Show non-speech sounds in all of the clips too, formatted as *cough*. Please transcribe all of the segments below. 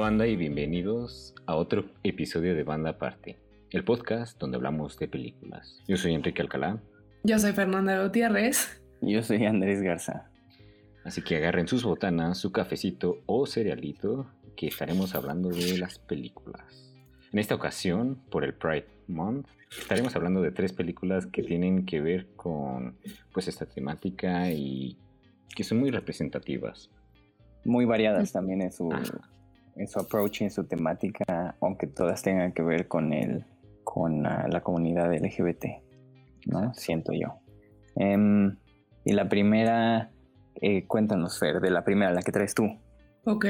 banda y bienvenidos a otro episodio de Banda Aparte, el podcast donde hablamos de películas. Yo soy Enrique Alcalá. Yo soy Fernanda Gutiérrez. Yo soy Andrés Garza. Así que agarren sus botanas, su cafecito o cerealito, que estaremos hablando de las películas. En esta ocasión, por el Pride Month, estaremos hablando de tres películas que tienen que ver con pues esta temática y que son muy representativas. Muy variadas también en su, en su approach y en su temática, aunque todas tengan que ver con el, con la, comunidad LGBT, ¿no? Siento yo. Em, y la primera, eh, cuéntanos, Fer, de la primera, la que traes tú. Ok.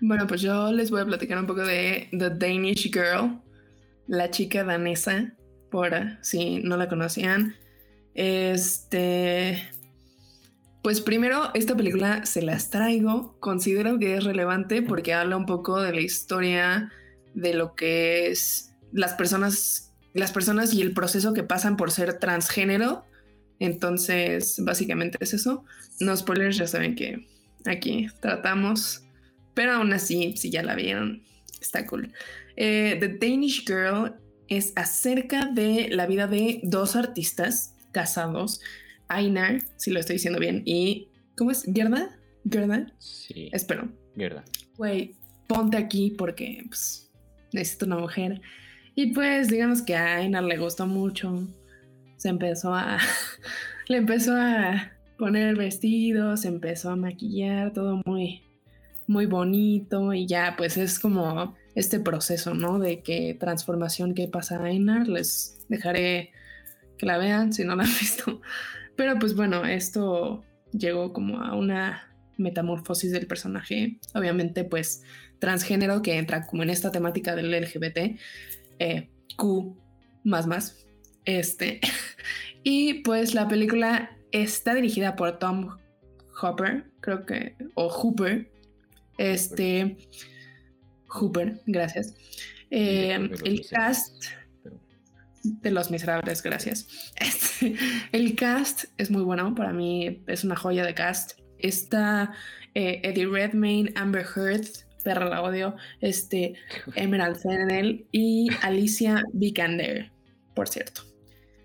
Bueno, pues yo les voy a platicar un poco de The Danish Girl, la chica danesa, por si no la conocían. Este, pues primero, esta película se las traigo. Considero que es relevante porque habla un poco de la historia de lo que es las personas, las personas y el proceso que pasan por ser transgénero. Entonces, básicamente es eso. No spoilers, ya saben que aquí tratamos. Pero aún así, si ya la vieron, está cool. Eh, The Danish Girl es acerca de la vida de dos artistas casados Einar, si lo estoy diciendo bien, y ¿cómo es? ¿Gerda? ¿Gerda? Sí. Espero. Gerda. Güey, ponte aquí porque pues, necesito una mujer. Y pues digamos que a Einar le gustó mucho. Se empezó a... *laughs* le empezó a poner vestidos, se empezó a maquillar, todo muy, muy bonito y ya pues es como este proceso, ¿no? De que transformación que pasa a Einar, les dejaré que la vean si no la han *laughs* visto. Pero pues bueno, esto llegó como a una metamorfosis del personaje, obviamente pues transgénero que entra como en esta temática del LGBT, eh, Q más más, este, *laughs* y pues la película está dirigida por Tom Hopper, creo que, o Hooper, este, Hooper, gracias. Eh, el cast de Los Miserables, gracias. Este, el cast es muy bueno, para mí es una joya de cast. Está eh, Eddie Redmayne, Amber Heard, perra la odio, este, *laughs* Emerald Fennell y Alicia Vikander, por cierto.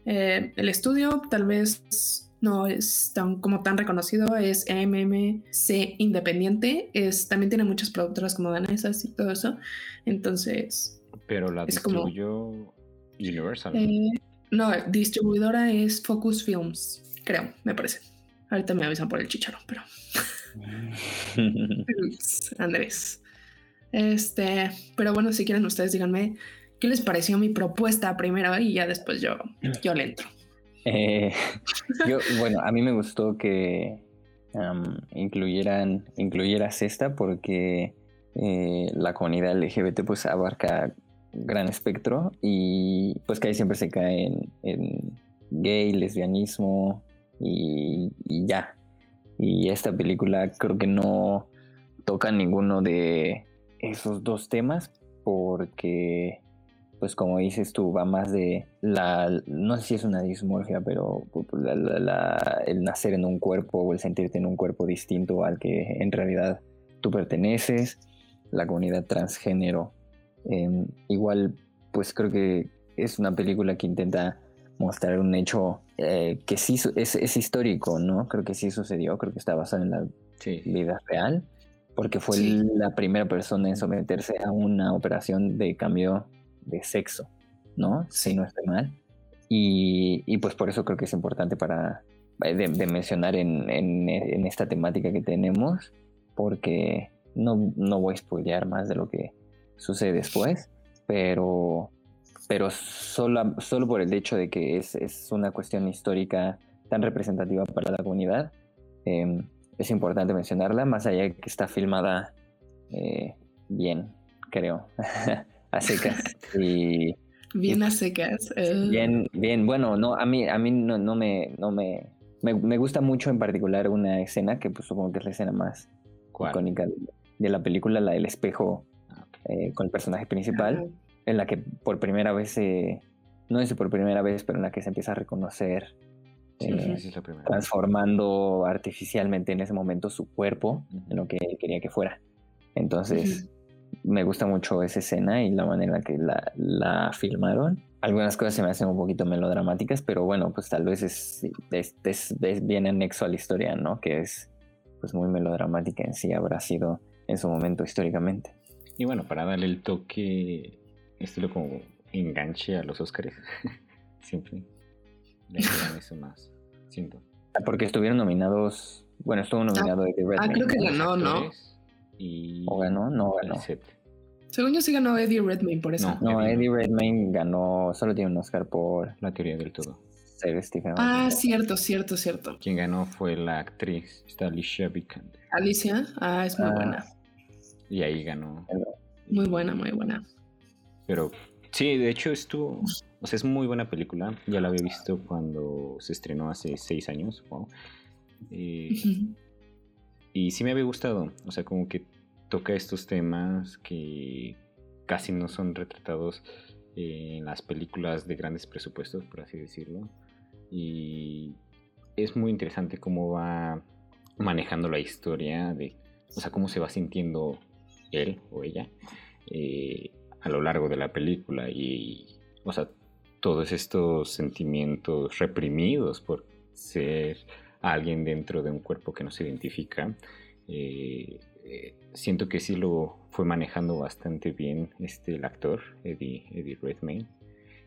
Eh, el estudio tal vez no es tan, como tan reconocido, es MMC Independiente, es, también tiene muchas productoras como danesas y todo eso, entonces... Pero la distribuyó Universal. Eh, no, distribuidora es Focus Films, creo, me parece. Ahorita me avisan por el chicharón, pero. *laughs* Andrés. Este, pero bueno, si quieren ustedes díganme qué les pareció mi propuesta primero y ya después yo, yo le entro. Eh, *laughs* yo, bueno, a mí me gustó que incluyeran, incluyeras esta porque eh, la comunidad LGBT pues abarca gran espectro y pues que ahí siempre se cae en, gay, lesbianismo y, ya. Y esta película creo que no toca ninguno de esos dos temas porque pues como dices tú, va más de la, no sé si es una dismorfia, pero pues, el nacer en un cuerpo o el sentirte en un cuerpo distinto al que en realidad tú perteneces, la comunidad transgénero Em, igual, pues creo que es una película que intenta mostrar un hecho eh, que sí es, histórico, ¿no? Creo que sí sucedió, creo que está basado en la vida real, porque fue la primera persona en someterse a una operación de cambio de sexo, ¿no? Si no estoy mal. Y, pues por eso creo que es importante para eh, de, mencionar en, en, esta temática que tenemos, porque no, no voy a spoilear más de lo que sucede después, pero, pero solo, solo por el hecho de que es, es una cuestión histórica tan representativa para la comunidad, em, es importante mencionarla, más allá de que está filmada eh, bien, creo, *laughs* a secas. *laughs* Y, bien a secas. Eh. Bien, bien, bueno, no, a mí, a mí no, no me, no me, me, gusta mucho en particular una escena que pues supongo que es la escena más icónica de la película, la del espejo eh, con el personaje principal, en la que por primera vez se, no es por primera vez, pero en la que se empieza a reconocer eh, transformando artificialmente en ese momento su cuerpo en lo que él quería que fuera. Entonces, me gusta mucho esa escena y la manera en que la, la filmaron. Algunas cosas se me hacen un poquito melodramáticas, pero bueno, pues tal vez es, es, es, bien anexo a la historia, ¿no? Que es pues muy melodramática en sí, habrá sido en su momento históricamente. Y bueno, para darle el toque, estilo como enganche a los Oscars, *laughs* siempre le eso más, siento. Ah, porque estuvieron nominados, bueno, estuvo nominado ah, Eddie Redmayne. Ah, creo que ganó, ¿no? ¿O ganó? No ganó. Según yo sí ganó Eddie Redmayne por eso. No, Eddie Redmayne ganó, solo tiene un Oscar por La teoría del todo. Ah, cierto, cierto, cierto. Quien ganó fue la actriz, está Alicia Vikander. Alicia, ah, es muy ah. buena. Y ahí ganó. Muy buena, muy buena. Pero sí, de hecho estuvo, o sea, es muy buena película. Ya la había visto cuando se estrenó hace seis años. Eh, y sí me había gustado. O sea, como que toca estos temas que casi no son retratados en las películas de grandes presupuestos, por así decirlo. Y es muy interesante cómo va manejando la historia de, o sea, cómo se va sintiendo él o ella eh, a lo largo de la película y, o sea, todos estos sentimientos reprimidos por ser alguien dentro de un cuerpo que no se identifica. Eh, eh, siento que sí lo fue manejando bastante bien este, el actor, Eddie, Eddie Redmayne.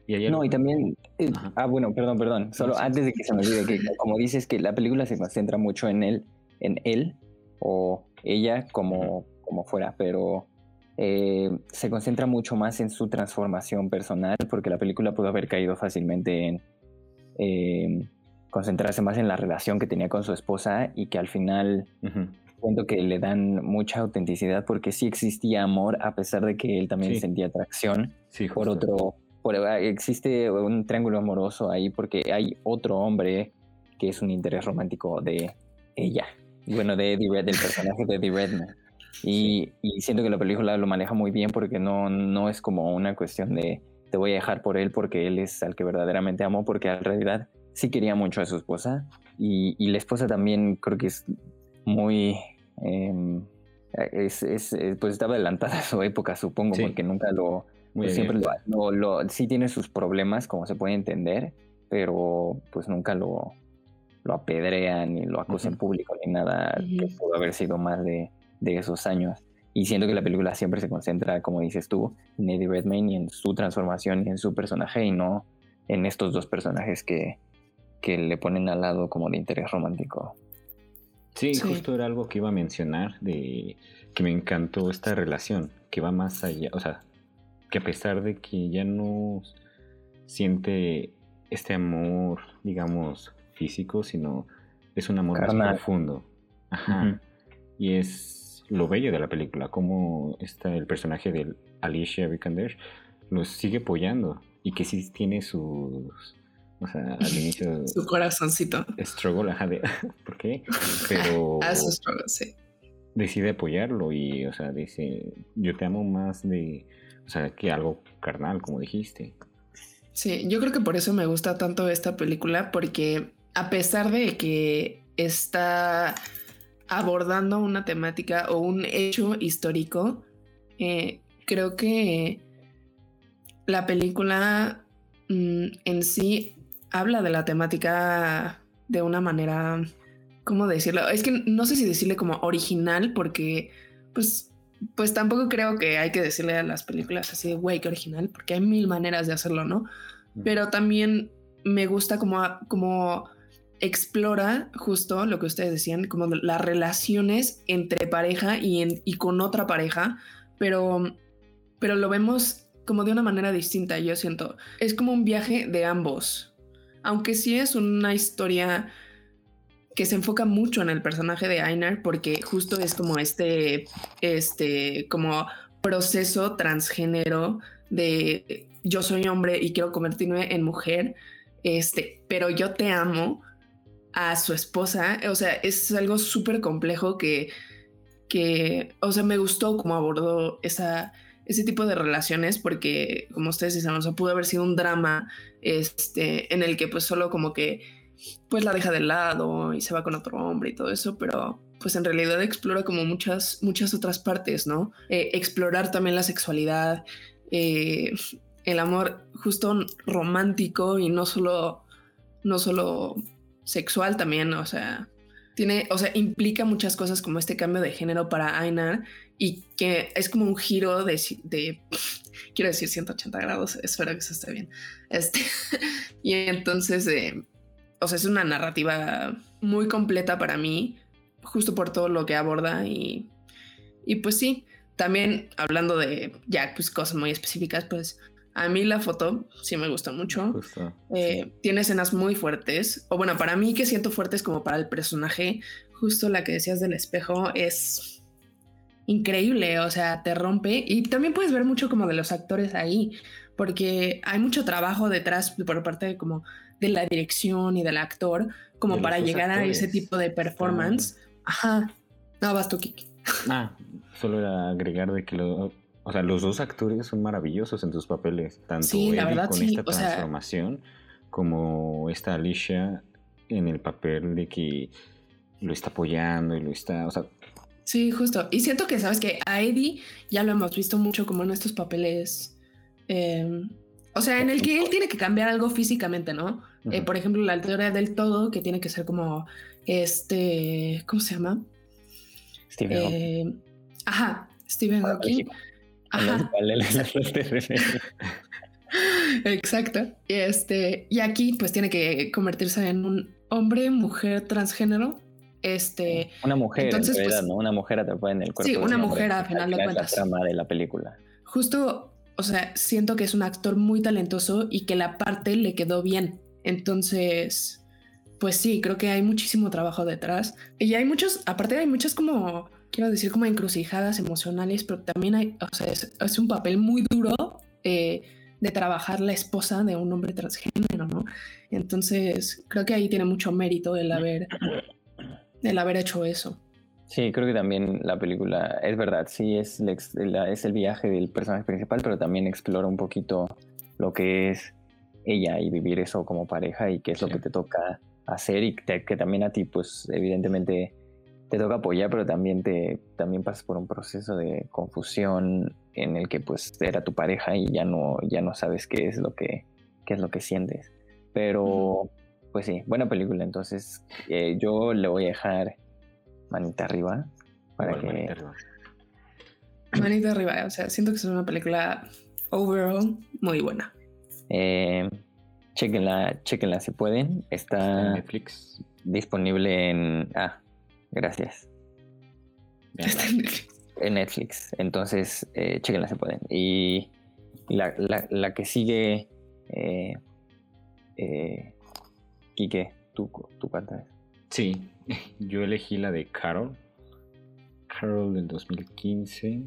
Y no, y también, eh, ah, bueno, perdón, perdón, solo antes de que se me olvide, que como dices que la película se concentra mucho en él, en él o ella como, como fuera, pero eh, se concentra mucho más en su transformación personal, porque la película pudo haber caído fácilmente en em, concentrarse más en la relación que tenía con su esposa y que al final siento que le dan mucha autenticidad porque sí existía amor a pesar de que él también sentía atracción por otro Ah, existe un triángulo amoroso ahí porque hay otro hombre que es un interés romántico de ella. Bueno, de Eddie Red, del personaje de Eddie Redman. Y, y, siento que la película lo maneja muy bien porque no, no es como una cuestión de te voy a dejar por él porque él es al que verdaderamente amo, porque en realidad sí quería mucho a su esposa. Y, y la esposa también creo que es muy... Es, es, pues estaba adelantada a su época, supongo, porque nunca lo, pues siempre lo, lo, sí tiene sus problemas, como se puede entender, pero pues nunca lo, lo apedrean ni lo acusan en público ni nada que pudo haber sido más de, de, esos años. Y siento que la película siempre se concentra, como dices tú, en Eddie Redmayne y en su transformación y en su personaje y no en estos dos personajes que, que le ponen al lado como de interés romántico. Sí, sí, justo era algo que iba a mencionar de que me encantó esta relación, que va más allá, o sea, que a pesar de que ya no siente este amor, digamos, físico, sino es un amor más profundo. Ajá. Y es lo bello de la película, como está el personaje de Alicia Vikander los sigue apoyando y que sí tiene sus o sea, al *laughs* inicio. Su corazoncito. Struggle, ajá, de. *laughs* ¿Por qué? *laughs* Pero. Ah, su struggle, sí. Decide apoyarlo y, o sea, dice: Yo te amo más de o sea, que algo carnal, como dijiste. Sí, yo creo que por eso me gusta tanto esta película, porque a pesar de que está abordando una temática o un hecho histórico, eh, creo que la película mm, en sí habla de la temática de una manera, ¿cómo decirlo? Es que no sé si decirle como original, porque pues pues tampoco creo que hay que decirle a las películas así de, güey, qué original, porque hay mil maneras de hacerlo, ¿no? Pero también me gusta como, como explora justo lo que ustedes decían, como las relaciones entre pareja y, con otra pareja, pero, pero lo vemos como de una manera distinta, yo siento. Es como un viaje de ambos. Aunque sí es una historia que se enfoca mucho en el personaje de Einar porque justo es como este, este, como proceso transgénero de yo soy hombre y quiero convertirme en mujer, este, pero yo te amo a su esposa, o sea, es algo súper complejo que, que, o sea, me gustó cómo abordó esa, ese tipo de relaciones porque, como ustedes dicen, o sea, pudo haber sido un drama, este, en el que pues solo como que pues la deja de lado y se va con otro hombre y todo eso, pero pues en realidad explora como muchas, muchas otras partes, ¿no? Eh, explorar también la sexualidad, eh, el amor justo romántico y no solo, no solo sexual también, o sea, tiene, o sea, implica muchas cosas como este cambio de género para Ainar y que es como un giro de, *laughs* quiero decir 180 grados, espero que eso esté bien. Este, *laughs* y entonces, eh, o sea, es una narrativa muy completa para mí, justo por todo lo que aborda y, y pues sí, también hablando de ya pues cosas muy específicas, pues a mí la foto sí me gusta mucho. Eh, tiene escenas muy fuertes. O bueno, para mí que siento fuertes como para el personaje, justo la que decías del espejo es increíble. O sea, te rompe. Y también puedes ver mucho como de los actores ahí, porque hay mucho trabajo detrás por parte de como de la dirección y del actor, como para llegar a ese tipo de performance. Ajá. No, vas tú, Kiki. Ah, solo era agregar de que lo, o sea, los dos actores son maravillosos en sus papeles, tanto sí, con esta transformación como esta Alicia en el papel de que lo está apoyando y lo está, o sea, Sí, justo. Y siento que, sabes que a Eddie ya lo hemos visto mucho como en estos papeles. Em, o sea, en el que él tiene que cambiar algo físicamente, ¿no? Eh, por ejemplo, la teoría del todo, que tiene que ser como este. ¿Cómo se llama? Stephen Hawking. Eh, ajá, Stephen Hawking. *laughs* Exacto. Este, y aquí pues tiene que convertirse en un hombre, mujer transgénero. Este, una mujer, entonces, en pues, ¿no? Una mujer atrapada en el cuerpo. Sí, una mujer a final de cuentas. la trama de la película. Justo, o sea, siento que es un actor muy talentoso y que la parte le quedó bien. Entonces, pues sí, creo que hay muchísimo trabajo detrás. Y hay muchos, aparte hay muchas como quiero decir, como encrucijadas emocionales, pero también hay, o sea, es, un papel muy duro eh, de trabajar la esposa de un hombre transgénero, ¿no? Entonces, creo que ahí tiene mucho mérito el haber, el haber hecho eso. Sí, creo que también la película, es verdad, sí, es, es el viaje del personaje principal, pero también explora un poquito lo que es ella y vivir eso como pareja y qué es lo que te toca hacer y que también a ti, pues, evidentemente te toca apoyar, pero también te también pasas por un proceso de confusión en el que pues era tu pareja y ya no ya no sabes qué es lo que qué es lo que sientes. Pero pues sí, buena película. Entonces eh, yo le voy a dejar manita arriba para que manita arriba. manita arriba. O sea, siento que es una película overall muy buena. Eh, chequenla, chequenla si pueden. Está en Netflix disponible en ah Gracias. en Netflix. Entonces, eh, chequenla se pueden. Y la, que sigue, eh, eh, Quique, ¿tú, tú cuántas? Sí, *laughs* yo elegí la de Carol. Carol del 2015.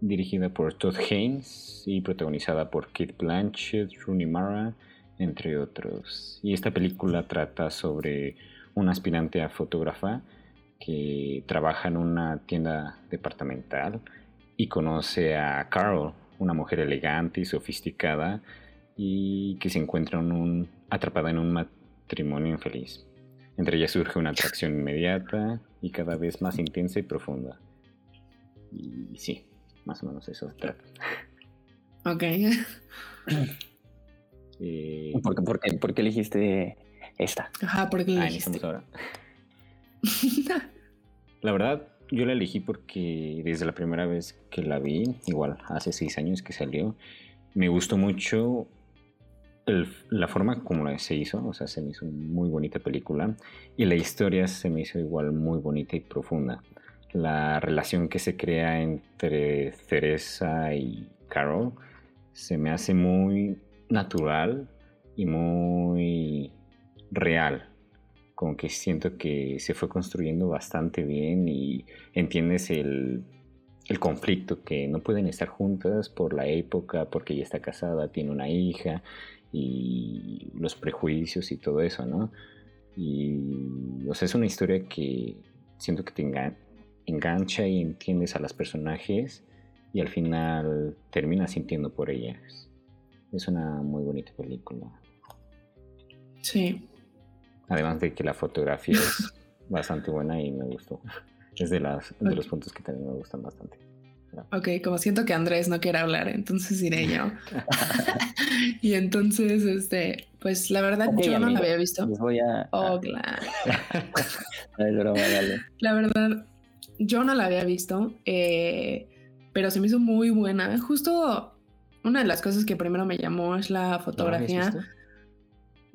Dirigida por Todd Haynes y protagonizada por Kate Blanchett, Rooney Mara, entre otros. Y esta película trata sobre un aspirante a fotógrafa que trabaja en una tienda departamental y conoce a Carol, una mujer elegante y sofisticada y que se encuentra un, atrapada en un matrimonio infeliz. Entre ellas surge una atracción inmediata y cada vez más intensa y profunda. Y sí, más o menos eso se trata. Ok. Eh, ¿Por, qué, ¿Por, qué, elegiste esta. Ajá, porque la ahora. *laughs* la verdad, yo la elegí porque desde la primera vez que la vi, igual hace seis años que salió, me gustó mucho la forma como se hizo, o sea, se me hizo muy bonita película y la historia se me hizo igual muy bonita y profunda. La relación que se crea entre Teresa y Carol se me hace muy natural y muy real. Como que siento que se fue construyendo bastante bien y entiendes el, el conflicto, que no pueden estar juntas por la época, porque ella está casada, tiene una hija y los prejuicios y todo eso, ¿no? Y, o es una historia que siento que te engancha y entiendes a las personajes y al final terminas sintiendo por ellas. Es una muy bonita película. Sí. Además de que la fotografía es *laughs* bastante buena y me gustó. Es de, las, de los puntos que también me gustan bastante. Ok, como siento que Andrés no quiere hablar, entonces iré yo. *laughs* *laughs* y entonces, este, pues la verdad yo no la había visto. Les voy a. Oh, claro. La verdad, yo no la había visto, eh, pero se me hizo muy buena. Justo una de las cosas que primero me llamó es la fotografía.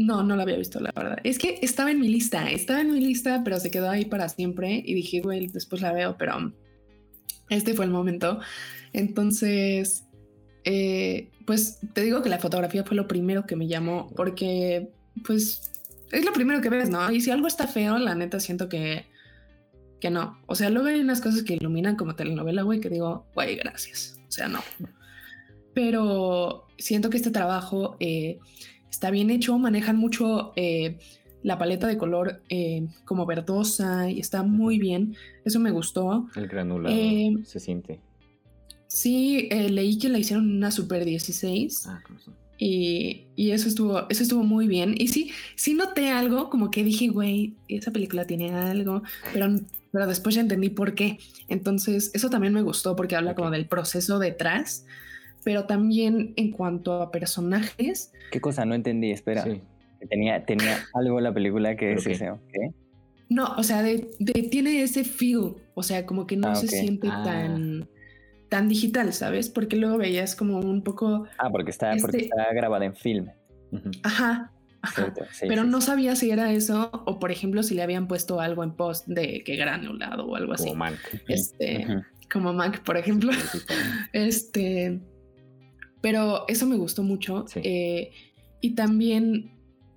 ¿No, no, la había visto, la verdad. Es que estaba en mi lista, estaba en mi lista, pero se quedó ahí para siempre y dije, güey, después la veo, pero este fue el momento. Entonces, eh, pues te digo que la fotografía fue lo primero que me llamó, porque pues es lo primero que ves, ¿no? Y si algo está feo, la neta siento que, que no. O sea, luego hay unas cosas que iluminan como telenovela, güey, que digo, güey, gracias. O sea, no. Pero siento que este trabajo eh, está bien hecho, manejan mucho eh, la paleta de color eh, como verdosa y está muy bien. Eso me gustó. El granulado se siente. Sí, leí que la hicieron una Super 16. Ah, y, y, eso estuvo, eso estuvo muy bien. Y sí, sí noté algo, como que dije, güey, esa película tiene algo, pero, pero después ya entendí por qué. Entonces, eso también me gustó porque habla como del proceso detrás pero también en cuanto a personajes. ¿Qué cosa? No entendí, espera. Tenía, tenía algo la película que es ese, No, o sea, de, tiene ese feel, o sea, como que no ah, se siente ah. tan tan digital, ¿sabes? Porque luego veías como un poco... Ah, porque está, porque este está grabada en film. Ajá, Ajá. pero no sabía si era eso o por ejemplo si le habían puesto algo en post de que granulado o algo así. Como Mac. Este, como Mac, por ejemplo. *laughs* este, pero eso me gustó mucho. Eh, y también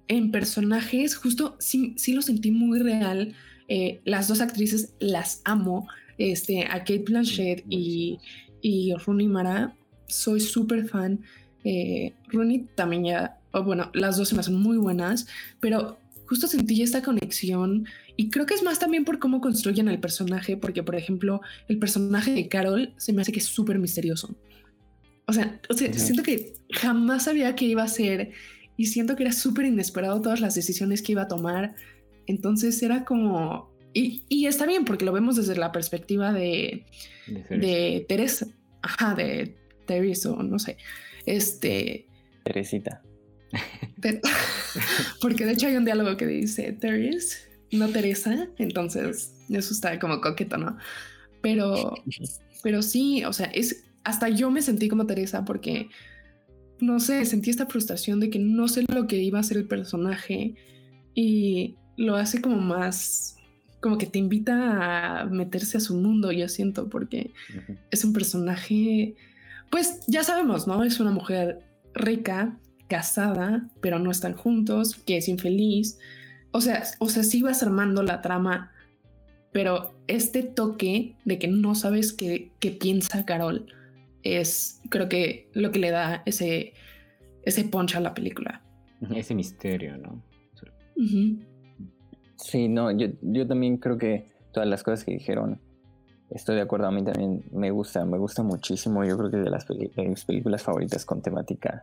en personajes, justo sí, sí lo sentí muy real. Eh, las dos actrices las amo. Este, a Kate Blanchett y, y Rooney Mara. Soy súper fan. Eh, Rooney también ya, bueno, las dos se me hacen muy buenas, pero justo sentí esta conexión y creo que es más también por cómo construyen el personaje, porque por ejemplo, el personaje de Carol se me hace que es súper misterioso. O sea, siento que jamás sabía qué iba a hacer y siento que era súper inesperado todas las decisiones que iba a tomar. Entonces era como... Y, está bien porque lo vemos desde la perspectiva de, de, Teresa. Ajá, de Teresa o no sé. Este... Teresita. *laughs* porque de hecho hay un diálogo que dice Teresa, no Teresa. Entonces eso está como coqueto, ¿no? Pero, *laughs* pero sí, o sea, es hasta yo me sentí como Teresa porque, no sé, sentí esta frustración de que no sé lo que iba a ser el personaje y lo hace como más, como que te invita a meterse a su mundo, yo siento, porque es un personaje, pues ya sabemos, ¿no? Es una mujer rica, casada, pero no están juntos, que es infeliz. O sea, o sea, sí vas armando la trama, pero este toque de que no sabes qué, qué piensa Carol es creo que lo que le da ese, ese punch a la película. Ese misterio, ¿no? Sí, no, yo, yo también creo que todas las cosas que dijeron, estoy de acuerdo, a mí también me gusta, me gusta muchísimo, yo creo que de las mis películas favoritas con temática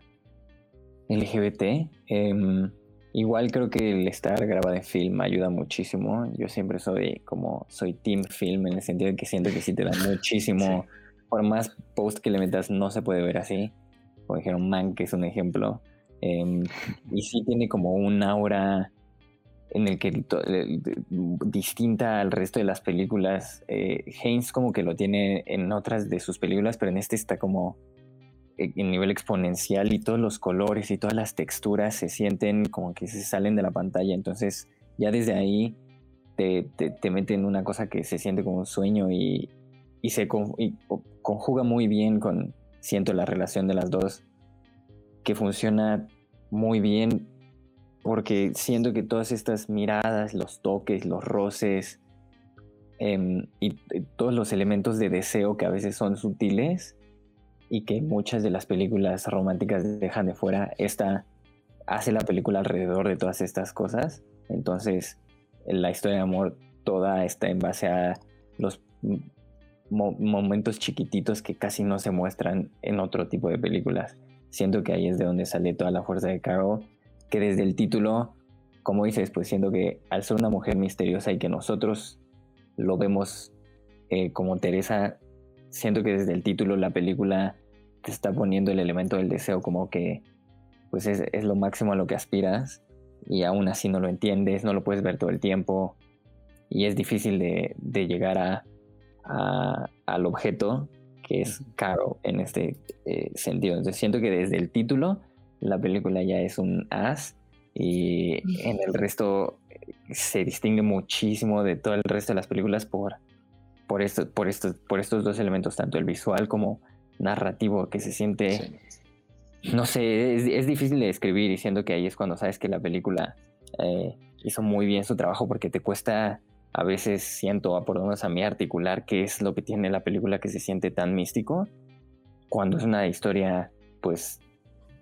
LGBT. Em, igual creo que el estar grabado en film ayuda muchísimo, yo siempre soy como, soy team film en el sentido de que siento que sí te da *laughs* muchísimo por más post que le metas, no se puede ver así. Como dijeron, Man, que es un ejemplo. Em, y sí tiene como un aura en el que distinta al resto de las películas. Eh, Haynes como que lo tiene en otras de sus películas, pero en este está como e, en nivel exponencial y todos los colores y todas las texturas se sienten como que se salen de la pantalla. Entonces ya desde ahí te, te, mete en una cosa que se siente como un sueño y, y se conjuga muy bien con, siento, la relación de las dos, que funciona muy bien porque siento que todas estas miradas, los toques, los roces em, y, todos los elementos de deseo que a veces son sutiles y que muchas de las películas románticas dejan de fuera, esta hace la película alrededor de todas estas cosas. Entonces, la historia de amor toda está en base a los momentos chiquititos que casi no se muestran en otro tipo de películas. Siento que ahí es de donde sale toda la fuerza de Carol, que desde el título como dices, pues siento que al ser una mujer misteriosa y que nosotros lo vemos eh, como Teresa, siento que desde el título la película te está poniendo el elemento del deseo como que pues es, es, lo máximo a lo que aspiras y aún así no lo entiendes, no lo puedes ver todo el tiempo y es difícil de, de llegar a, a, al objeto que es caro en este eh, sentido. Entonces siento que desde el título la película ya es un as y en el resto eh, se distingue muchísimo de todo el resto de las películas por, por, esto, por, estos, por estos dos elementos, tanto el visual como narrativo, que se siente, no sé, es, difícil de describir y siento que ahí es cuando sabes que la película eh, hizo muy bien su trabajo porque te cuesta a veces siento, por lo menos a mí, articular qué es lo que tiene la película que se siente tan místico, cuando es una historia, pues,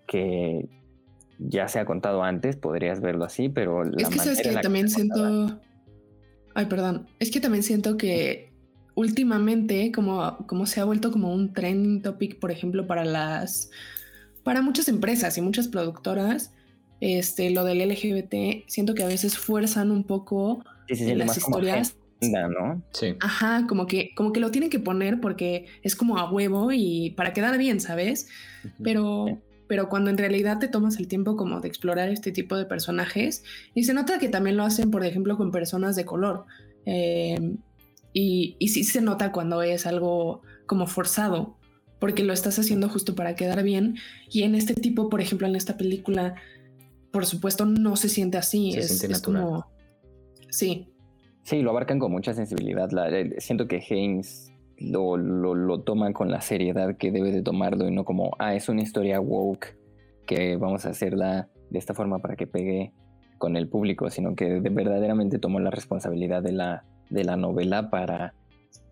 que ya se ha contado antes, podrías verlo así, pero la es que sabes que también siento, ay, perdón, es que también siento que últimamente, como, como se ha vuelto como un trending topic, por ejemplo, para las, para muchas empresas y muchas productoras, este, lo del LGBT, siento que a veces fuerzan un poco en las historias. ¿no? Sí. Ajá, como que, como que lo tienen que poner porque es como a huevo y para quedar bien, ¿sabes? Pero, pero cuando en realidad te tomas el tiempo como de explorar este tipo de personajes, y se nota que también lo hacen, por ejemplo, con personas de color. Em, y, y sí se nota cuando es algo como forzado, porque lo estás haciendo justo para quedar bien. Y en este tipo, por ejemplo, en esta película, por supuesto, no se siente así. es, como. Sí. Sí, lo abarcan con mucha sensibilidad. Eh, siento que Haynes lo, lo, lo toma con la seriedad que debe de tomarlo y no como, ah, es una historia woke que vamos a hacerla de esta forma para que pegue con el público, sino que verdaderamente tomó la responsabilidad de la, de la novela para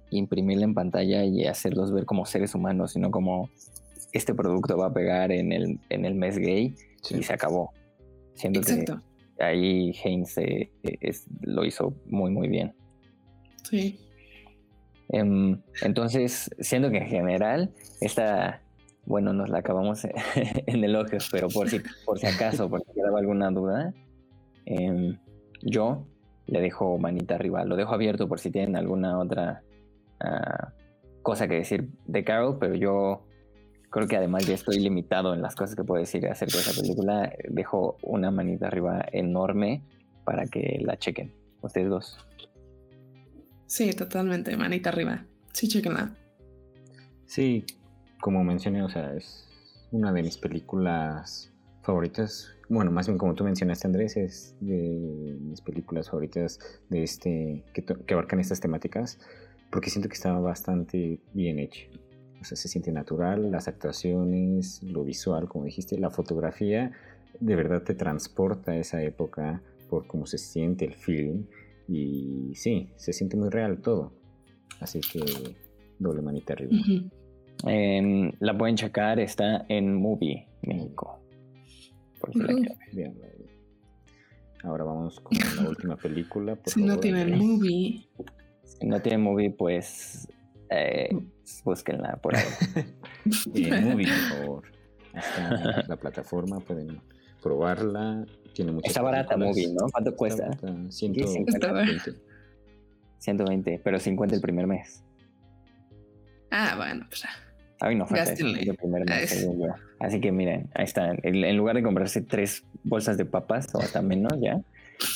imprimirla en pantalla y hacerlos ver como seres humanos, sino como este producto va a pegar en el, en el mes gay y se acabó. Siento Exacto. que ahí Haynes eh, lo hizo muy, muy bien. Sí. Em, entonces, siendo que en general, esta, bueno, nos la acabamos *laughs* en el ojo, pero por si, por si acaso, por si quedaba alguna duda, em, yo le dejo manita arriba, lo dejo abierto por si tienen alguna otra ah, cosa que decir de Carol, pero yo creo que además ya estoy limitado en las cosas que puedo decir acerca de esa película. Dejo una manita arriba enorme para que la chequen, ustedes dos. Sí, totalmente, manita arriba. Sí, chequenla. Sí, como mencioné, o sea, es una de mis películas favoritas. Bueno, más bien como tú mencionaste, Andrés, es de mis películas favoritas de este que, que abarcan estas temáticas, porque siento que está bastante bien hecho. Sea, se siente natural, las actuaciones, lo visual, como dijiste, la fotografía, de verdad te transporta a esa época por cómo se siente el film. Y sí, se siente muy real todo. Así que doble manita arriba. Em, la pueden checar, está en Movie México. Bien, Ahora vamos con la *laughs* última película. si no tienen movie. Si no tienen movie, pues eh, búsquenla por ahí. en Movie, por favor. Está la plataforma, pueden probarla. Tiene muchas Está barata Movie, ¿no? ¿Cuánto cuesta? 120. 120, pero 50 el primer mes. Ah, bueno, pues ya. Ay, no falta el primer mes, Así que miren, ahí está. En, lugar de comprarse tres bolsas de papas o hasta menos ya,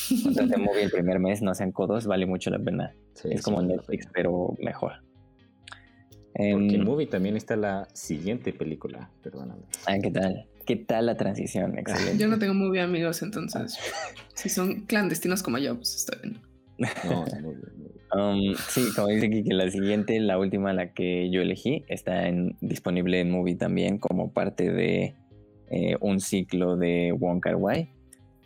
de Movie el primer mes, no sean codos, vale mucho la pena. es como Netflix, pero mejor. Porque en Movie también está la siguiente película, perdóname. Ah, ¿qué tal? ¿Qué tal la transición? *laughs* Excelente. Yo no tengo Movie amigos, entonces si son clandestinos como yo, pues está bien. No, muy um, sí, como dice aquí que la siguiente, la última, la que yo elegí, está en, disponible en Movie también como parte de eh, un ciclo de Wong Kar Wai.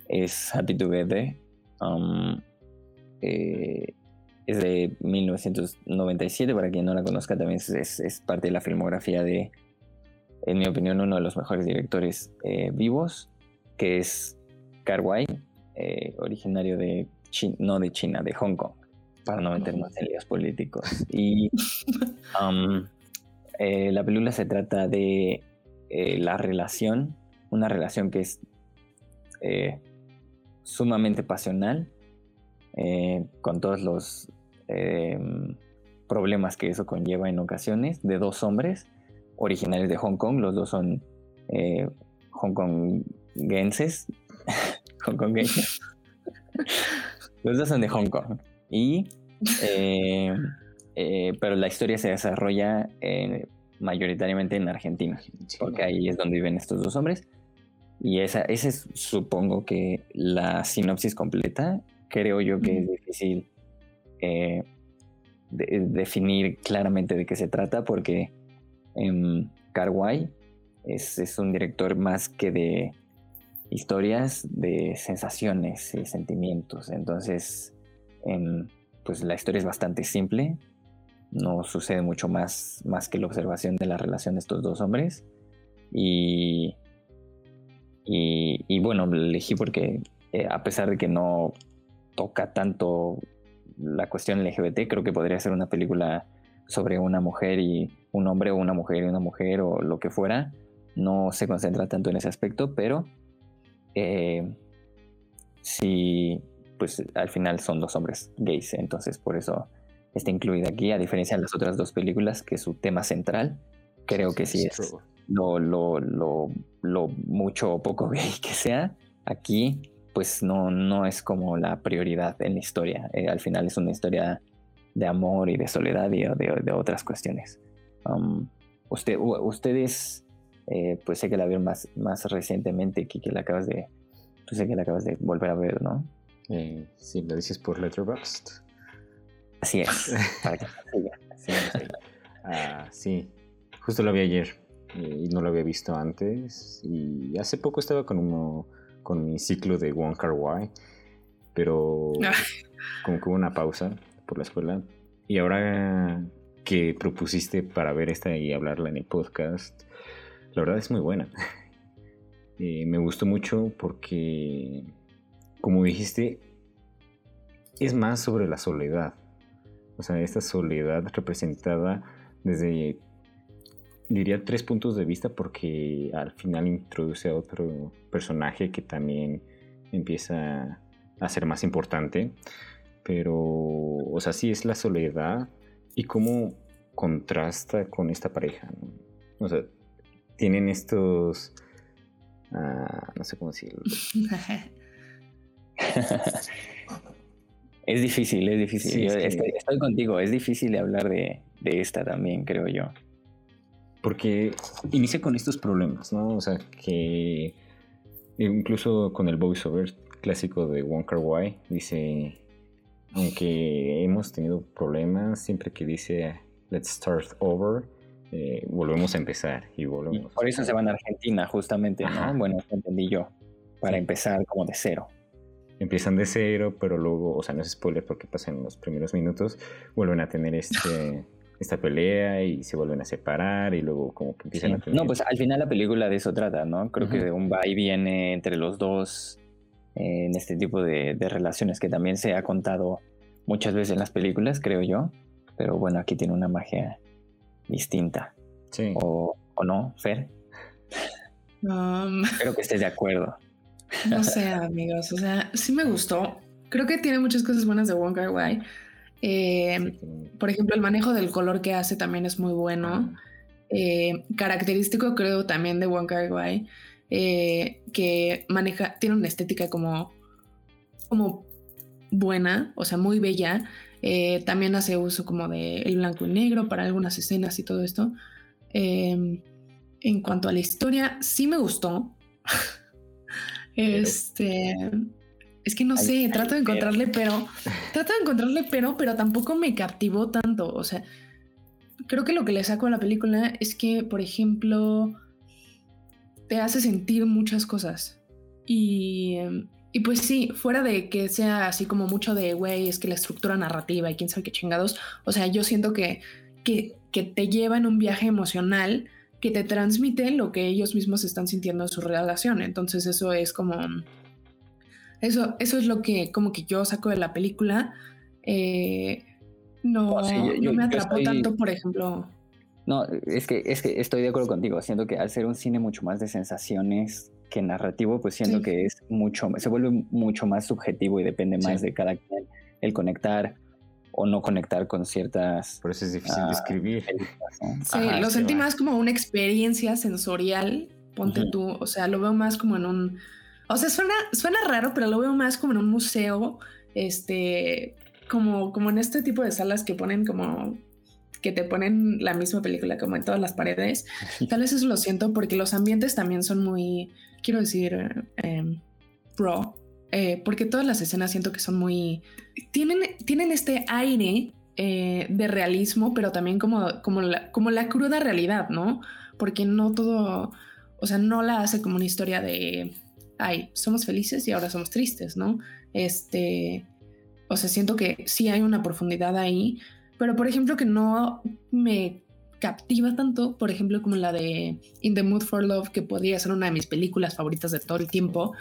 Es Happy Together. Um, eh, es de 1997, para quien no la conozca, también es, parte de la filmografía de, en mi opinión, uno de los mejores directores eh, vivos, que es Karwai, eh, originario de, no de China, de Hong Kong, para no meternos en líos políticos. *laughs* Y *laughs* um, eh, la película se trata de la relación, una relación que es sumamente pasional, eh, con todos los eh, problemas que eso conlleva en ocasiones, de dos hombres originales de Hong Kong, los dos son eh, hongkongenses, *laughs* hongkongenses, los dos son de Hong Kong, y, eh, pero la historia se desarrolla mayoritariamente en Argentina, porque ahí es donde viven estos dos hombres. Y esa, esa es, supongo que la sinopsis completa. Creo yo que es difícil eh, definir claramente de qué se trata, porque eh, es, es, un director más que de historias, de sensaciones y sentimientos. Entonces, em, pues la historia es bastante simple. No sucede mucho más, más que la observación de la relación de estos dos hombres. Y y, bueno, lo elegí porque eh, a pesar de que no toca tanto la cuestión LGBT, creo que podría ser una película sobre una mujer y un hombre o una mujer y una mujer o lo que fuera. No se concentra tanto en ese aspecto, pero eh, sí, pues al final son dos hombres gays, entonces por eso está incluida aquí, a diferencia de las otras dos películas, que su tema central creo que sí es lo, lo, lo, lo mucho o poco *laughs* gay que sea, aquí pues no, no es como la prioridad en la historia. Eh, al final es una historia de amor y de soledad y de, otras cuestiones. Um, usted, ustedes, eh, pues sé que la vieron más, más recientemente, que, que la acabas de, pues sé que la acabas de volver a ver, ¿no? Eh, sí, lo dices por Letterboxd. Así es, *laughs* para que sí, *laughs* ah, sí, justo lo vi ayer. Eh, y no lo había visto antes. Y hace poco estaba con, uno, con mi ciclo de One Car Why, pero *laughs* como que hubo una pausa por la escuela. Y ahora que propusiste para ver esta y hablarla en el podcast, la verdad es muy buena. *laughs* Eh, me gustó mucho porque, como dijiste, es más sobre la soledad. O sea, esta soledad representada desde diría tres puntos de vista porque al final introduce a otro personaje que también empieza a ser más importante. Pero, o sea, sí es la soledad y cómo contrasta con esta pareja. O sea, tienen estos... Ah, no sé cómo decirlo. *laughs* es difícil, es difícil. estoy, contigo, es difícil hablar de, de esta también, creo yo. Porque inicia con estos problemas, ¿no? O sea, que incluso con el voiceover clásico de Wonka Why, dice, aunque hemos tenido problemas, siempre que dice let's start over, eh, volvemos a empezar y volvemos. por eso se van a Argentina, justamente, ¿no? Bueno, entendí yo, para empezar como de cero. Empiezan de cero, pero luego, o sea, no es spoiler porque pasan los primeros minutos, vuelven a tener este esta pelea y se vuelven a separar y luego como que empiezan a tener... No, pues al final la película de eso trata, ¿no? Creo que de un va y viene entre los dos en este tipo de, relaciones que también se ha contado muchas veces en las películas, creo yo. Pero bueno, aquí tiene una magia distinta. Sí. ¿O, no, Fer? Um, creo que estés de acuerdo. No sé, amigos. O sea, sí me gustó. Creo que tiene muchas cosas buenas de Wonka Wai. Eh, por ejemplo, el manejo del color que hace también es muy bueno. Eh, característico, creo, también de Wong Kar Wai, eh, que maneja, tiene una estética como, como buena, o sea, muy bella. también hace uso como de el blanco y negro para algunas escenas y todo esto. Em, en cuanto a la historia, sí me gustó. *laughs* este es que no sé, trato de encontrarle pero, trato de encontrarle pero, pero tampoco me captivó tanto. O sea, creo que lo que le saco a la película es que, por ejemplo, te hace sentir muchas cosas. Y, y pues sí, fuera de que sea así como mucho de, güey, es que la estructura narrativa y quién sabe qué chingados, o sea, yo siento que, que, que te lleva en un viaje emocional que te transmite lo que ellos mismos están sintiendo en su relación. Entonces eso es como eso, eso es lo que como que yo saco de la película. Eh, no, no me atrapó tanto, por ejemplo. No, es que, es que estoy de acuerdo contigo. Siento que al ser un cine mucho más de sensaciones que narrativo, pues siento que es mucho, se vuelve mucho más subjetivo y depende más de cada quien el conectar o no conectar con ciertas. Por eso es difícil de escribir. Sí, lo sentí más como una experiencia sensorial. Ponte tú, o sea, lo veo más como en un. O sea, suena, suena raro, pero lo veo más como en un museo. Este. Como, como en este tipo de salas que ponen como que te ponen la misma película como en todas las paredes. *laughs* Tal vez eso lo siento porque los ambientes también son muy, quiero decir, eh, raw, eh, porque todas las escenas siento que son muy, tienen, tienen este aire eh, de realismo, pero también como, como, la, como la cruda realidad, ¿no? Porque no todo, o sea, no la hace como una historia de, ay, somos felices y ahora somos tristes, ¿no? Este, o sea, siento que sí hay una profundidad ahí, pero por ejemplo que no me captiva tanto, por ejemplo como la de In the Mood for Love, que podría ser una de mis películas favoritas de todo el tiempo,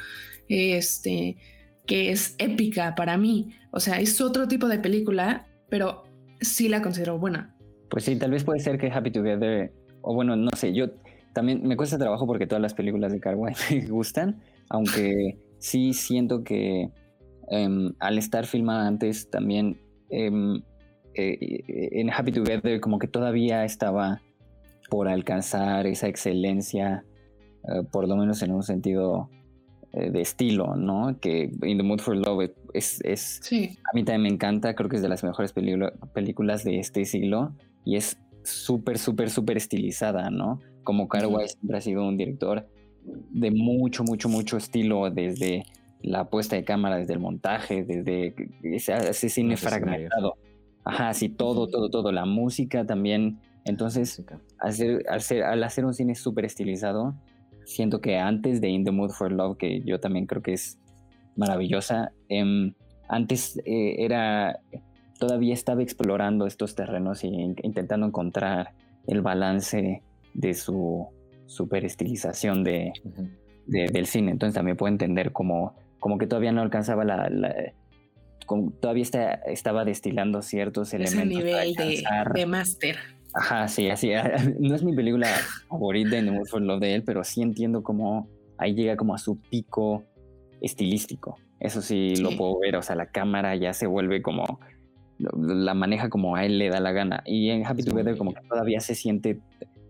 este, que es épica para mí. O sea, es otro tipo de película, pero sí la considero buena. Pues sí, tal vez puede ser que Happy Together, o bueno, no sé, yo también me cuesta trabajo porque todas las películas de Carway *laughs* me gustan, aunque sí siento que em, al estar filmada antes también em, eh, en Happy Together como que todavía estaba por alcanzar esa excelencia, eh, por lo menos en un sentido eh, de estilo, ¿no? Que In the Mood for Love es, es a mí también me encanta, creo que es de las mejores películas de este siglo y es súper, súper, súper estilizada, ¿no? Como Carway siempre ha sido un director de mucho, mucho, mucho estilo desde la puesta de cámara, desde el montaje, desde ese, ese cine fragmentado. Ajá, sí, todo, todo, todo. La música también. Entonces, hacer, al, hacer, un cine súper estilizado, siento que antes de In the Mood for Love, que yo también creo que es maravillosa, em, antes eh, era, todavía estaba explorando estos terrenos e intentando encontrar el balance de su super estilización de, del cine. Entonces también puedo entender como, como que todavía no alcanzaba la, todavía está, estaba destilando ciertos elementos. Ese nivel de, de máster. Ajá, sí, así. *laughs* No es mi película favorita en The Mood for Love de él, pero sí entiendo cómo ahí llega como a su pico estilístico. Eso sí, lo puedo ver, o sea, la cámara ya se vuelve como, la maneja como a él le da la gana. Y en Happy Together como que todavía se siente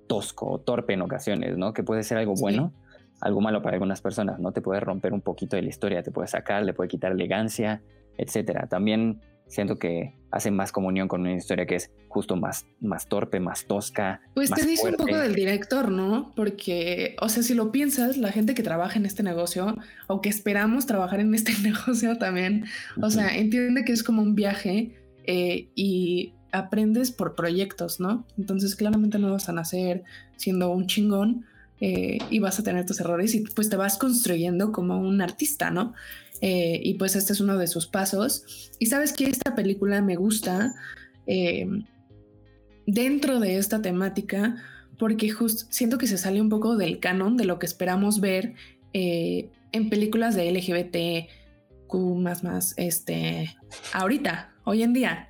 tosco o torpe en ocasiones, ¿no? Que puede ser algo bueno, algo malo para algunas personas, ¿no? Te puede romper un poquito de la historia, te puede sacar, le puede quitar elegancia, etcétera. También siento que hace más comunión con una historia que es justo más, más torpe, más tosca. Pues te dice un poco del director, ¿no? Porque, o sea, si lo piensas, la gente que trabaja en este negocio, o que esperamos trabajar en este *laughs* negocio también, o sea, entiende que es como un viaje eh, y aprendes por proyectos, ¿no? Entonces, claramente no vas a nacer siendo un chingón. Eh, y vas a tener tus errores y pues te vas construyendo como un artista, ¿no? Eh, y pues este es uno de sus pasos. Y sabes que esta película me gusta eh, dentro de esta temática porque justo siento que se sale un poco del canon de lo que esperamos ver en películas de LGBTQ más más este ahorita, hoy en día.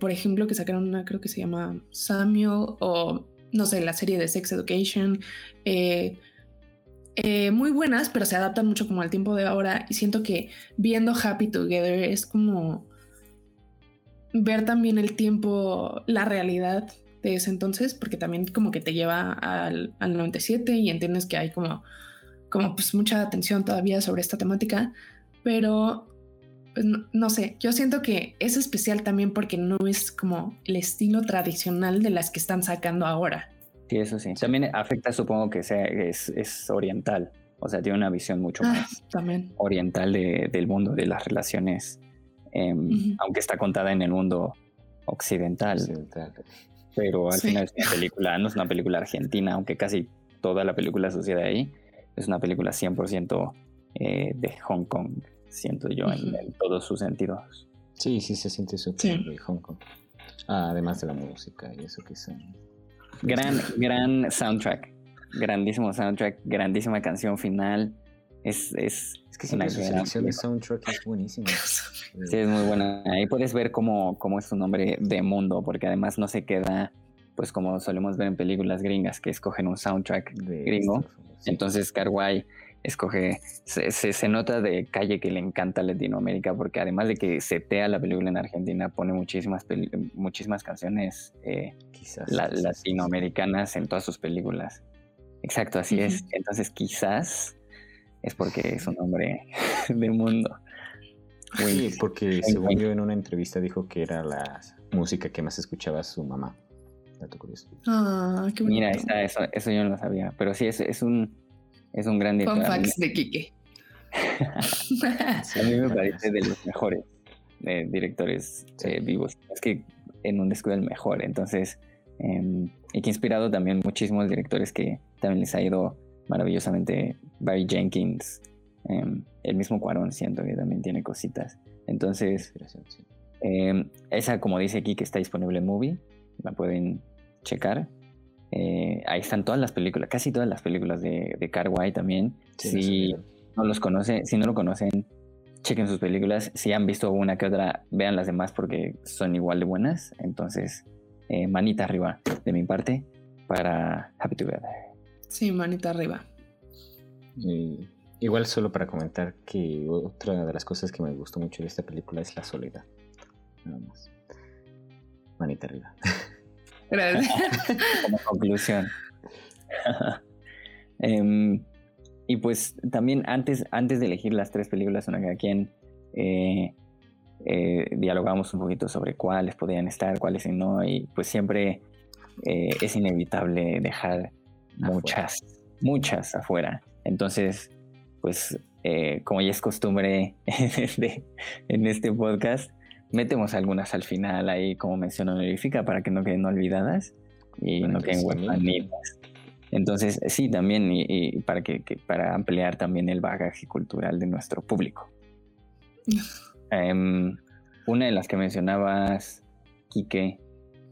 Por ejemplo, que sacaron una, creo que se llama Samuel o no sé, la serie de Sex Education. Eh, muy buenas, pero se adaptan mucho como al tiempo de ahora y siento que viendo Happy Together es como ver también el tiempo, la realidad de ese entonces, porque también como que te lleva al, 97 y entiendes que hay como, como pues mucha atención todavía sobre esta temática, pero pues no, sé, yo siento que es especial también porque no es como el estilo tradicional de las que están sacando ahora. Sí, eso sí. También afecta, supongo que sea, es, oriental. O sea, tiene una visión mucho ah, más oriental del mundo, de las relaciones, em, aunque está contada en el mundo occidental. Pero al final es una película, no es una película argentina, aunque casi toda la película sucede ahí. Es una película 100% eh, de Hong Kong, siento yo, en, todos sus sentidos. Sí, sí, se siente súper de Hong Kong. Ah, además de la música y eso que son Gran, gran soundtrack. Grandísimo soundtrack, grandísima canción final. Es, es, es que es una selección de soundtrack es buenísima. Sí, es muy buena. Ahí puedes ver cómo, cómo es su nombre de mundo, porque además no se queda, pues como solemos ver en películas gringas, que escogen un soundtrack gringo. Entonces Carguay escoge, se, se, nota de calle que le encanta Latinoamérica porque además de que setea la película en Argentina, pone muchísimas, muchísimas canciones eh, quizás, latinoamericanas en todas sus películas. Exacto, así es. Entonces quizás es porque es un hombre *laughs* del mundo. Sí, porque según yo en una entrevista dijo que era la música que más escuchaba su mamá. Dato curioso. Ah, qué Mira, eso, eso yo no lo sabía. Pero sí, es, es un es un gran director. Fun facts de Kike. a mí me parece de los mejores eh, directores eh, vivos. Es que en un descuido el mejor. Entonces, eh, y que ha inspirado también muchísimos directores que también les ha ido maravillosamente. Barry Jenkins, em, el mismo Cuarón, siento que también tiene cositas. Entonces, em, esa, como dice aquí, que está disponible en Movie, la pueden checar. Eh, ahí están todas las películas, casi todas las películas de, de Carguay también. si no los conocen, si no lo conocen, chequen sus películas. Si han visto una que otra, vean las demás porque son igual de buenas. Entonces, eh, manita arriba de mi parte para Happy Together. Sí, manita arriba. igual solo para comentar que otra de las cosas que me gustó mucho de esta película es la soledad. Nada más. Manita arriba. *laughs* Gracias. *laughs* Como conclusión. *laughs* Em, y pues también antes, antes de elegir las tres películas, una cada quien, eh, eh, dialogamos un poquito sobre cuáles podían estar, cuáles no, y pues siempre eh, es inevitable dejar muchas, muchas afuera. Entonces, pues como ya es costumbre *laughs* en este podcast, metemos algunas al final ahí como mención honorífica para que no queden olvidadas y no queden huérfanas. Entonces, sí, también, y, para, que, para ampliar también el bagaje cultural de nuestro público. *laughs* Em, una de las que mencionabas, Kike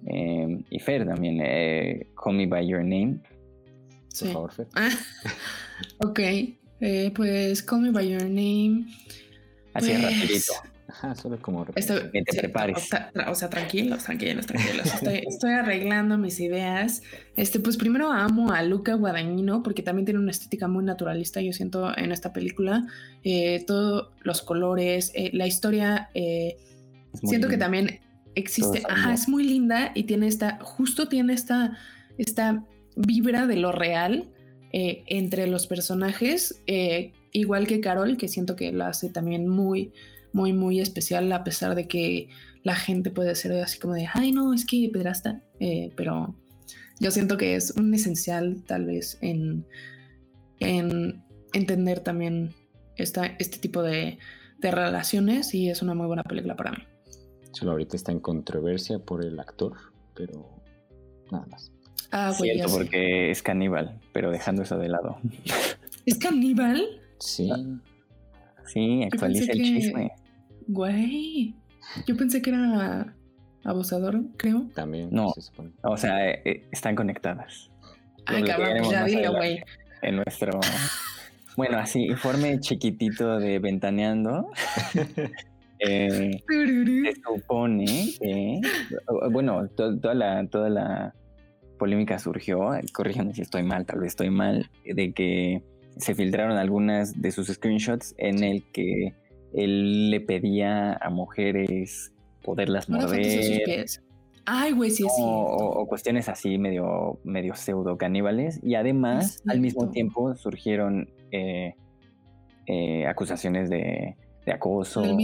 em, y Fer también, eh, Call Me By Your Name. Por favor, Fer. ok, eh, pues Call Me By Your Name. Así pues... rapidito solo como que te prepares. O, sea, tranquilos, tranquilos, tranquilos. *laughs* Estoy, arreglando mis ideas. Este, pues primero amo a Luca Guadagnino porque también tiene una estética muy naturalista. Yo siento en esta película eh, todos los colores, eh, la historia. Eh, siento que también existe. Ajá, es muy linda y tiene esta, justo tiene esta, esta vibra de lo real entre los personajes. igual que Carol, que siento que la hace también muy muy, muy especial, a pesar de que la gente puede ser así como de, ay, no, es que pedrasta, eh, pero yo siento que es un esencial tal vez en, en entender también esta, este tipo de, de relaciones y es una muy buena película para mí. Solo ahorita está en controversia por el actor, pero nada más. Ah, Cierto, porque es caníbal, pero dejando eso de lado. ¿Es caníbal? Sí. Sí, actualiza el chisme. Güey, yo pensé que era abusador, creo. También. No, o sea, eh, eh, están conectadas. Ay, cabrón, ya dilo, güey. En nuestro... Bueno, así, informe chiquitito de Ventaneando. *laughs* eh, se supone que... Bueno, toda, la, toda la polémica surgió, corríjanme si estoy mal, tal vez estoy mal, de que se filtraron algunas de sus screenshots en el que él le pedía a mujeres poderlas morder. Ay, güey, sí, sí. O, cuestiones así medio, medio pseudo caníbales. Y además, al mismo tiempo, surgieron eh, eh, acusaciones de, acoso. El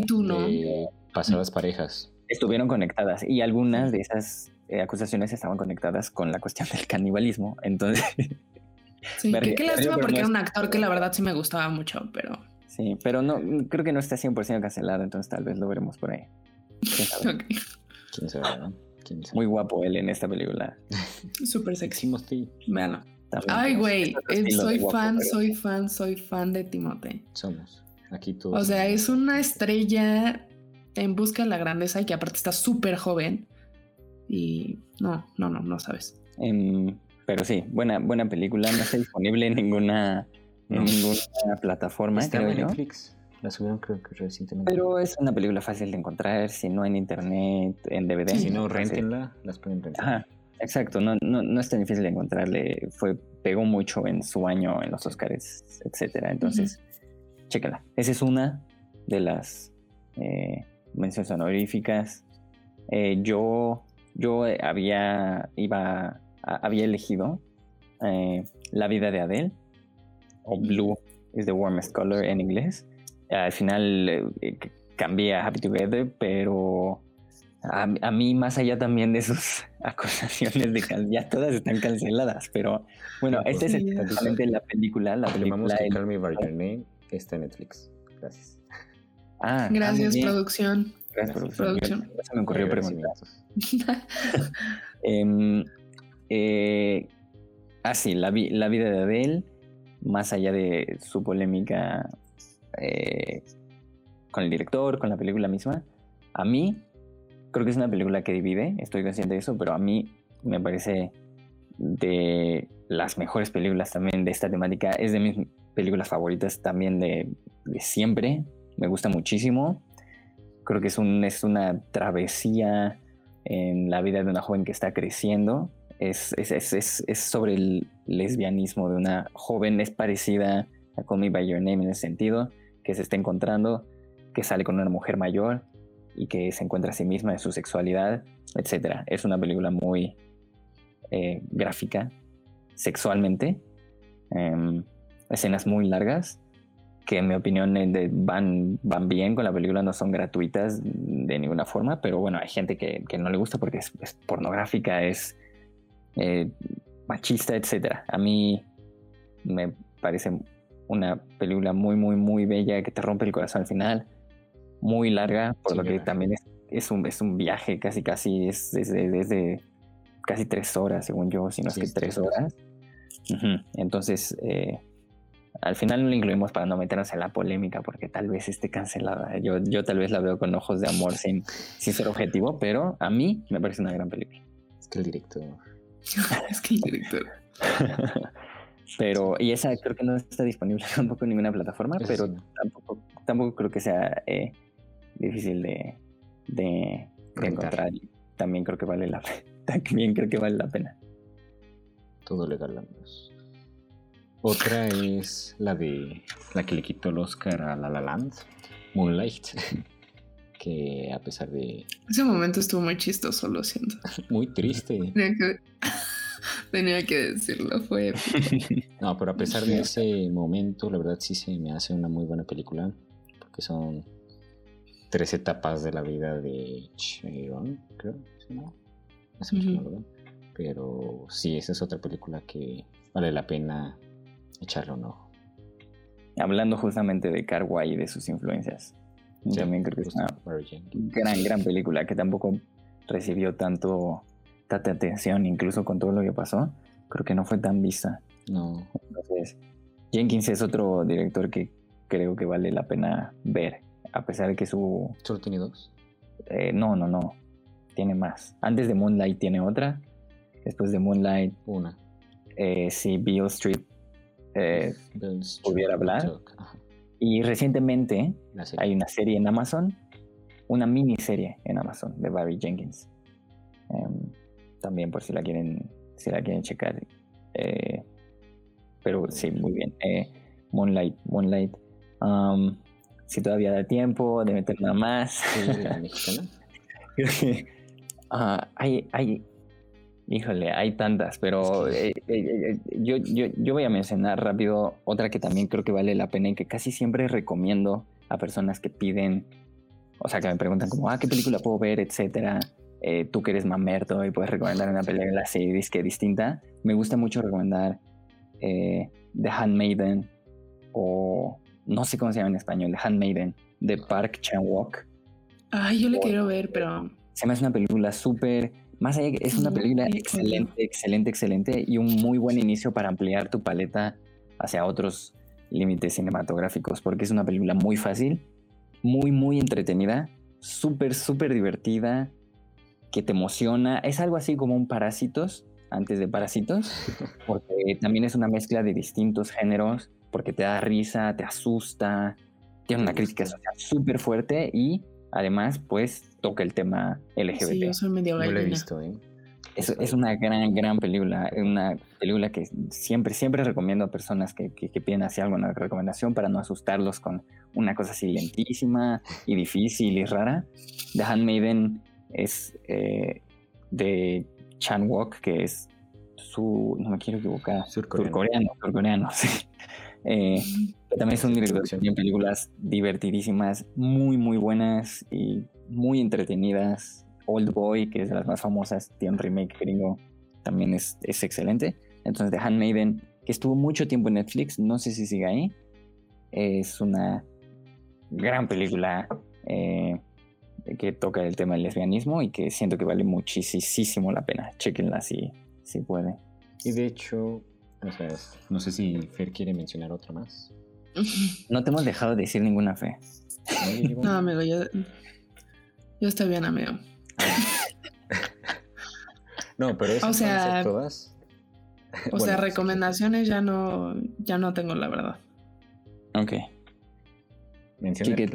Pasadas parejas. Estuvieron conectadas. Y algunas de esas eh, acusaciones estaban conectadas con la cuestión del canibalismo. *laughs* Entonces. Sí, qué lástima porque era un actor que la verdad sí me gustaba mucho, pero. Sí, pero no, creo que no está 100% cancelado, entonces tal vez lo veremos por ahí. ¿Quién sabe? *laughs* ¿Quién sabe, Muy guapo él en esta película. *laughs* Súper sexy. Timothy. Bueno. Ay, güey, soy fan, soy fan, soy fan de Timote. Somos. Aquí todos. O sea, es una estrella en busca de la grandeza y que aparte está súper joven. Y no, no, no, no sabes. Em, pero sí, buena, buena película. No está disponible en ninguna en ninguna plataforma, creo en Netflix. La subieron creo que recientemente. Pero es una película fácil de encontrar, si no en internet, en DVD. si no, rentenla, las pueden rentar. Ajá, exacto, no, no, no es tan difícil de encontrarle. Fue pegó mucho en su año en los Oscars, etcétera. Entonces, chécala. Esa es una de las eh, menciones honoríficas. Eh, yo, yo había, iba, había elegido eh, La vida de Adele, o Blue is the warmest color en inglés. Al final cambié a Happy Together, pero a, mí, más allá también de sus *laughs* acusaciones de ya todas están canceladas, pero bueno, esta es exactamente la película. La película que Call Me By Your Name está en Netflix. Gracias. Ah, ah Gracias, producción. Gracias, producción. me ocurrió preguntar. *laughs* eh, eh, ah, sí, la, la, vida de Adele, más allá de su polémica eh, con el director, con la película misma, a mí creo que es una película que divide, estoy consciente de eso, pero a mí me parece de las mejores películas también de esta temática. Es de mis películas favoritas también de, siempre. Me gusta muchísimo. Creo que es, un, es una travesía en la vida de una joven que está creciendo. Es, es, es, es, sobre el lesbianismo de una joven, es parecida a Call Me By Your Name en ese sentido, que se está encontrando, que sale con una mujer mayor y que se encuentra a sí misma de su sexualidad, etc. Es una película muy eh, gráfica sexualmente, em, escenas muy largas que en mi opinión eh, van, van bien con la película, no son gratuitas de ninguna forma, pero bueno, hay gente que, no le gusta porque es, pornográfica, es eh, machista, etc. A mí me parece una película muy, muy, muy bella que te rompe el corazón al final muy larga, por lo que también es, un, es un viaje casi, casi, es desde, casi tres horas, según yo, si no es que tres horas. Entonces, eh, al final no lo incluimos para no meternos en la polémica, porque tal vez esté cancelada. Yo, yo tal vez la veo con ojos de amor sin, sin ser objetivo, pero a mí me parece una gran película. Es que el director. *laughs* es que el director. *laughs* pero, y esa creo que no está disponible *laughs* tampoco en ninguna plataforma, pero tampoco, tampoco creo que sea eh, difícil de, de, encontrar. también creo que vale la pena. También creo que vale la pena. Todo legal, amigos. Otra es la de la que le quitó el Oscar a La La Land, Moonlight. Que a pesar de. Ese momento estuvo muy chistoso, lo siento. *laughs* muy triste. Tenía que, *laughs* decirlo, fue. *laughs* no, pero a pesar de ese momento, la verdad sí se me hace una muy buena película. Porque son tres etapas de la vida de Chiron, creo, ¿no? Pero sí, esa es otra película que vale la pena echarle un ojo. Hablando justamente de Carguay y de sus influencias. También creo que es una gran, gran película que tampoco recibió tanto tanta atención, incluso con todo lo que pasó. Creo que no fue tan vista. No. Entonces, Jenkins es otro director que creo que vale la pena ver a pesar de que su... ¿Solo tiene dos? Eh, no, no, no. Tiene más. Antes de Moonlight tiene otra. Después de Moonlight... Una. Eh, si Bill Street eh, pudiera hablar. Y recientemente hay una serie en Amazon, una miniserie en Amazon de Barry Jenkins. Em, también por si la quieren, si la quieren checar. Eh, pero sí, muy bien. Moonlight, Moonlight. Um, si todavía da tiempo de meter nada más. *laughs* Ah, hay, hay, híjole, hay tantas, pero eh, eh, eh, yo, yo, yo, voy a mencionar rápido otra que también creo que vale la pena y que casi siempre recomiendo a personas que piden, o sea, que me preguntan como, ah, ¿qué película puedo ver? Etcétera. tú que eres mamerto y puedes recomendar una película así disque distinta. Me gusta mucho recomendar The Handmaiden o no sé cómo se llama en español, Handmaiden, de Park Chan-wook. Ay, yo le quiero ver, pero... Se me hace una película súper... Más allá es una película excelente, excelente, excelente y un muy buen inicio para ampliar tu paleta hacia otros límites cinematográficos, porque es una película muy fácil, muy, muy entretenida, súper, súper divertida, que te emociona. Es algo así como un Parásitos, antes de Parásitos, *laughs* porque también es una mezcla de distintos géneros porque te da risa, te asusta, tiene una crítica social súper fuerte y además pues toca el tema LGBT. Sí, yo soy medio No lo he visto, ¿eh? Es, es, una gran, gran película. Una película que siempre, siempre recomiendo a personas que, que, piden así alguna recomendación para no asustarlos con una cosa así lentísima y difícil y rara. The Handmaiden es eh, de Chan Wook, que es su, no me quiero equivocar, surcoreano, surcoreano, *laughs* sí. Eh, también es un director de películas divertidísimas, muy, muy buenas y muy entretenidas. Old Boy, que es de las más famosas, tiene un remake gringo, también es, es excelente. Entonces, The Handmaiden, que estuvo mucho tiempo en Netflix, no sé si sigue ahí, es una gran película eh, que toca el tema del lesbianismo y que siento que vale muchísimo la pena. Chequenla si, si puede. Y de hecho, no sé si Fer quiere mencionar otra más. No te hemos dejado de decir ninguna fe. No, amigo, yo, yo estoy bien, amigo. no, pero eso o sea, todas. O sea, recomendaciones ya no, ya no tengo, la verdad. Ok. Menciona que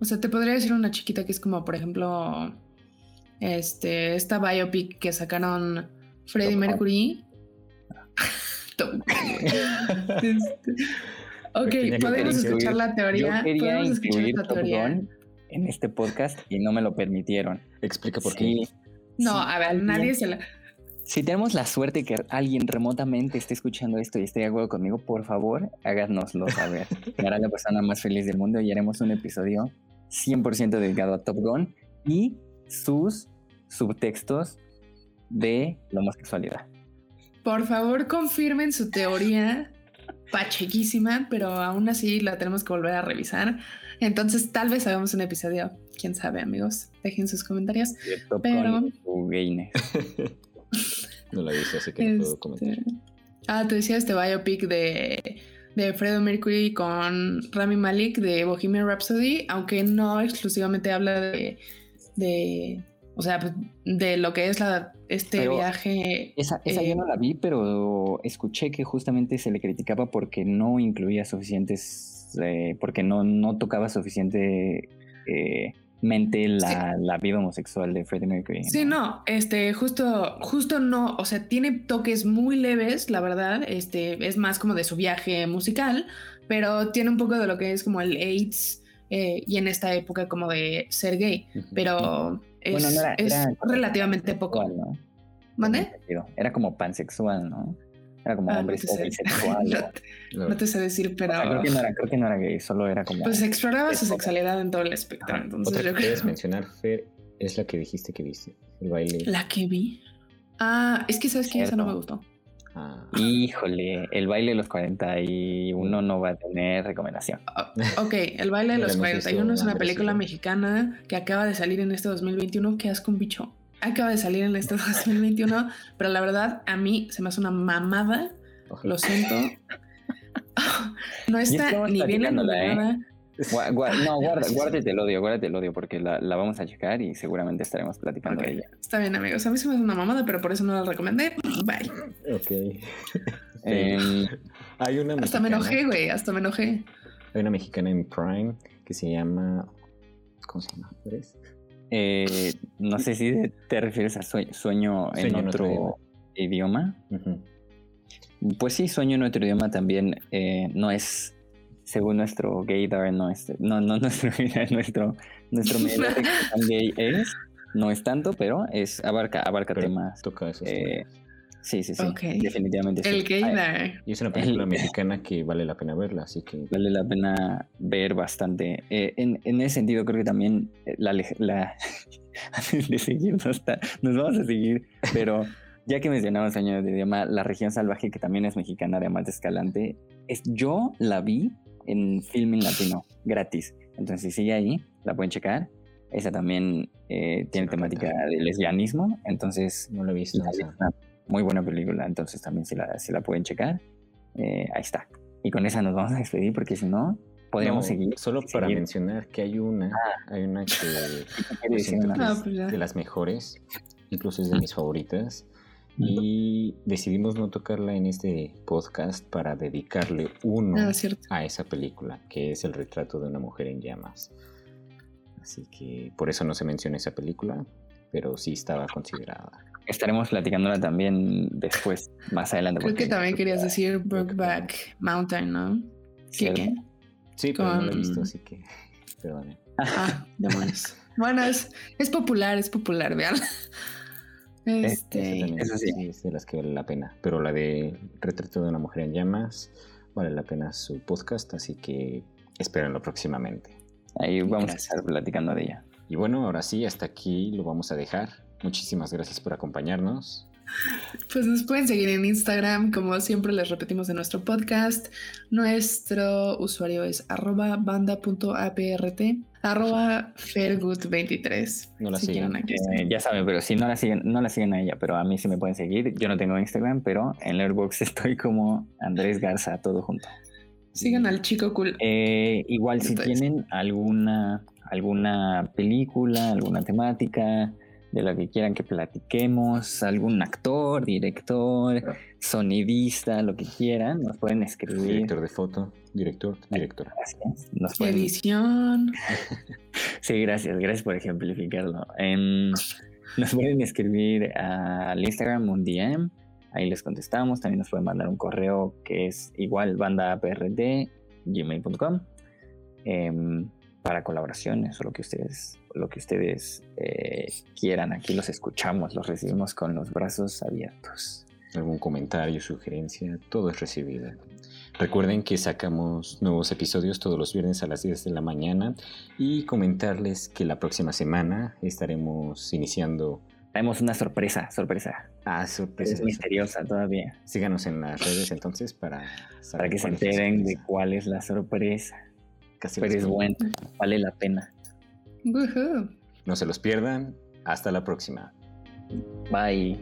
O sea, te podría decir una chiquita que es como, por ejemplo, este, esta biopic que sacaron Freddie Mercury. *laughs* Este, ok, podemos escuchar la teoría. podemos escuchar la teoría. En este podcast y no me lo permitieron. Explica por qué. No, a ver, nadie se la. Si tenemos la suerte que alguien remotamente esté escuchando esto y esté de acuerdo conmigo, por favor, háganoslo saber. Hará la persona más feliz del mundo y haremos un episodio 100% dedicado a Top Gun y sus subtextos de la homosexualidad. Por favor, confirmen su teoría pachequísima, pero aún así la tenemos que volver a revisar. Entonces, tal vez hagamos un episodio. Quién sabe, amigos. Dejen sus comentarios. Pero... *laughs* no la viste, así que no puedo este, comentar. Ah, te decía este biopic de, de Freddie Mercury con Rami Malik de Bohemian Rhapsody, aunque no exclusivamente habla de, de o sea, pues, de lo que es la, este viaje. Esa, esa yo no eh, la vi, pero escuché que justamente se le criticaba porque no incluía suficientes, eh, porque no, no tocaba suficiente eh, mente la, la, vida homosexual de Freddie Mercury. Sí, no, este, justo, justo no, o sea, tiene toques muy leves, la verdad, este, es más como de su viaje musical, pero tiene un poco de lo que es como el AIDS y en esta época como de ser gay, pero es, relativamente poco. ¿no? ¿Mande? Era como pansexual, ¿no? Era como ah, hombre *laughs* no bisexual. no, te sé decir, pero. creo, que no era, creo que no era gay, solo era como. Pues exploraba su sexualidad en todo el espectro. entonces Otra yo que quieres mencionar, Fer, es la que dijiste que viste. El baile. La que vi. Ah, es que sabes que esa no me gustó. Ah. Híjole, el baile de los 41 no va a tener recomendación. Ah, ok, el baile de los 41 es una película mexicana que acaba de salir en este 2021. Qué asco un bicho. Acaba de salir en este *laughs* 2021, pero la verdad a mí se me hace una mamada. Lo siento. *laughs* No está ni bien ¿eh? *laughs* no, guárdate el odio, guárdate el odio, porque la, vamos a checar y seguramente estaremos platicando de ella. Está bien, amigos. A mí se me hace una mamada, pero por eso no la recomendé. Bye. Ok. *laughs* Em, hay una hasta me enojé, güey, hasta me enojé. Hay una mexicana en Prime que se llama. ¿Cómo se llama? Eh, no sé si te refieres a sueño, en otro, idioma. Pues sí, sueño en otro idioma también eh, no es según nuestro gaydar, no, no, no *laughs* nuestro nuestro, nuestro medio *laughs* gay es, no es tanto, pero es abarca, abarca temas. Toca eso. Eh, sí, sí, sí. Definitivamente. El gaydar. Y es una película mexicana que vale la pena verla, así que. Vale la pena ver bastante. Eh, en, en, ese sentido, creo que también eh, la, la *laughs* antes de seguir, nos, nos vamos a seguir, pero ya que mencionamos años de idioma, La región salvaje, que también es mexicana, además de Escalante, es, yo la vi en Filming Latino, gratis. Entonces, si sigue ahí, la pueden checar. Esa también eh, tiene temática de lesbianismo, entonces no lo he visto. Es una muy buena película, entonces también si la, si la pueden checar. Eh, ahí está. Y con esa nos vamos a despedir porque si no, podríamos seguir. Solo para mencionar que hay una, ah. hay una que, *laughs* ah, pues de las mejores, incluso es de mis favoritas, y decidimos no tocarla en este podcast para dedicarle uno ah, a esa película, que es el retrato de una mujer en llamas. Así que por eso no se menciona esa película. pero sí estaba considerada. Estaremos platicándola también después, más adelante. Creo que porque- también querías decir Brokeback Mountain, ¿no? ¿Qué, qué? Sí, pero no lo he visto, así que perdón. Ah, demonios. Bueno, es, es popular, es popular, vean. Esa Este, sí. es de las que vale la pena. Pero la de Retrato de una mujer en llamas vale la pena su podcast, así que espérenlo próximamente. Ahí vamos Gracias. a estar platicando de ella. Y bueno, ahora sí, hasta aquí lo vamos a dejar. Muchísimas gracias por acompañarnos. Pues nos pueden seguir en Instagram, como siempre les repetimos en nuestro podcast. Nuestro usuario es arroba banda.aprt, arroba fairgood23. No la si sigan. quieren aquí. Eh, ya saben, pero si no la siguen, no la siguen a ella, pero a mí sí me pueden seguir. Yo no tengo Instagram, pero en Letterboxd *laughs* estoy como Andrés Garza, todo junto. Sigan al chico cool. Eh, igual si Entonces- tienen alguna, alguna película, alguna temática de la que quieran que platiquemos, algún actor, director, sonidista, lo que quieran, nos pueden escribir. Director de foto, director, directora. Gracias. Nos pueden- Edición. *laughs* Sí, gracias, gracias por ejemplificarlo. Em, nos pueden escribir al Instagram un DM, ahí les contestamos. También nos pueden mandar un correo que es igual bandaprt.gmail.com em, para colaboraciones o lo que ustedes, lo que ustedes eh, quieran. Aquí los escuchamos, los recibimos con los brazos abiertos. algún comentario, sugerencia, todo es recibido. Recuerden que sacamos nuevos episodios todos los viernes a las 10 de la mañana y comentarles que la próxima semana estaremos iniciando Tenemos una sorpresa, sorpresa. a Es sorpresas. misteriosa todavía. Síganos en las redes entonces para saber Para que se es enteren de sorpresa. cuál es la sorpresa. Casi Pero es bueno, vale la pena. No se los pierdan. Hasta la próxima. Bye.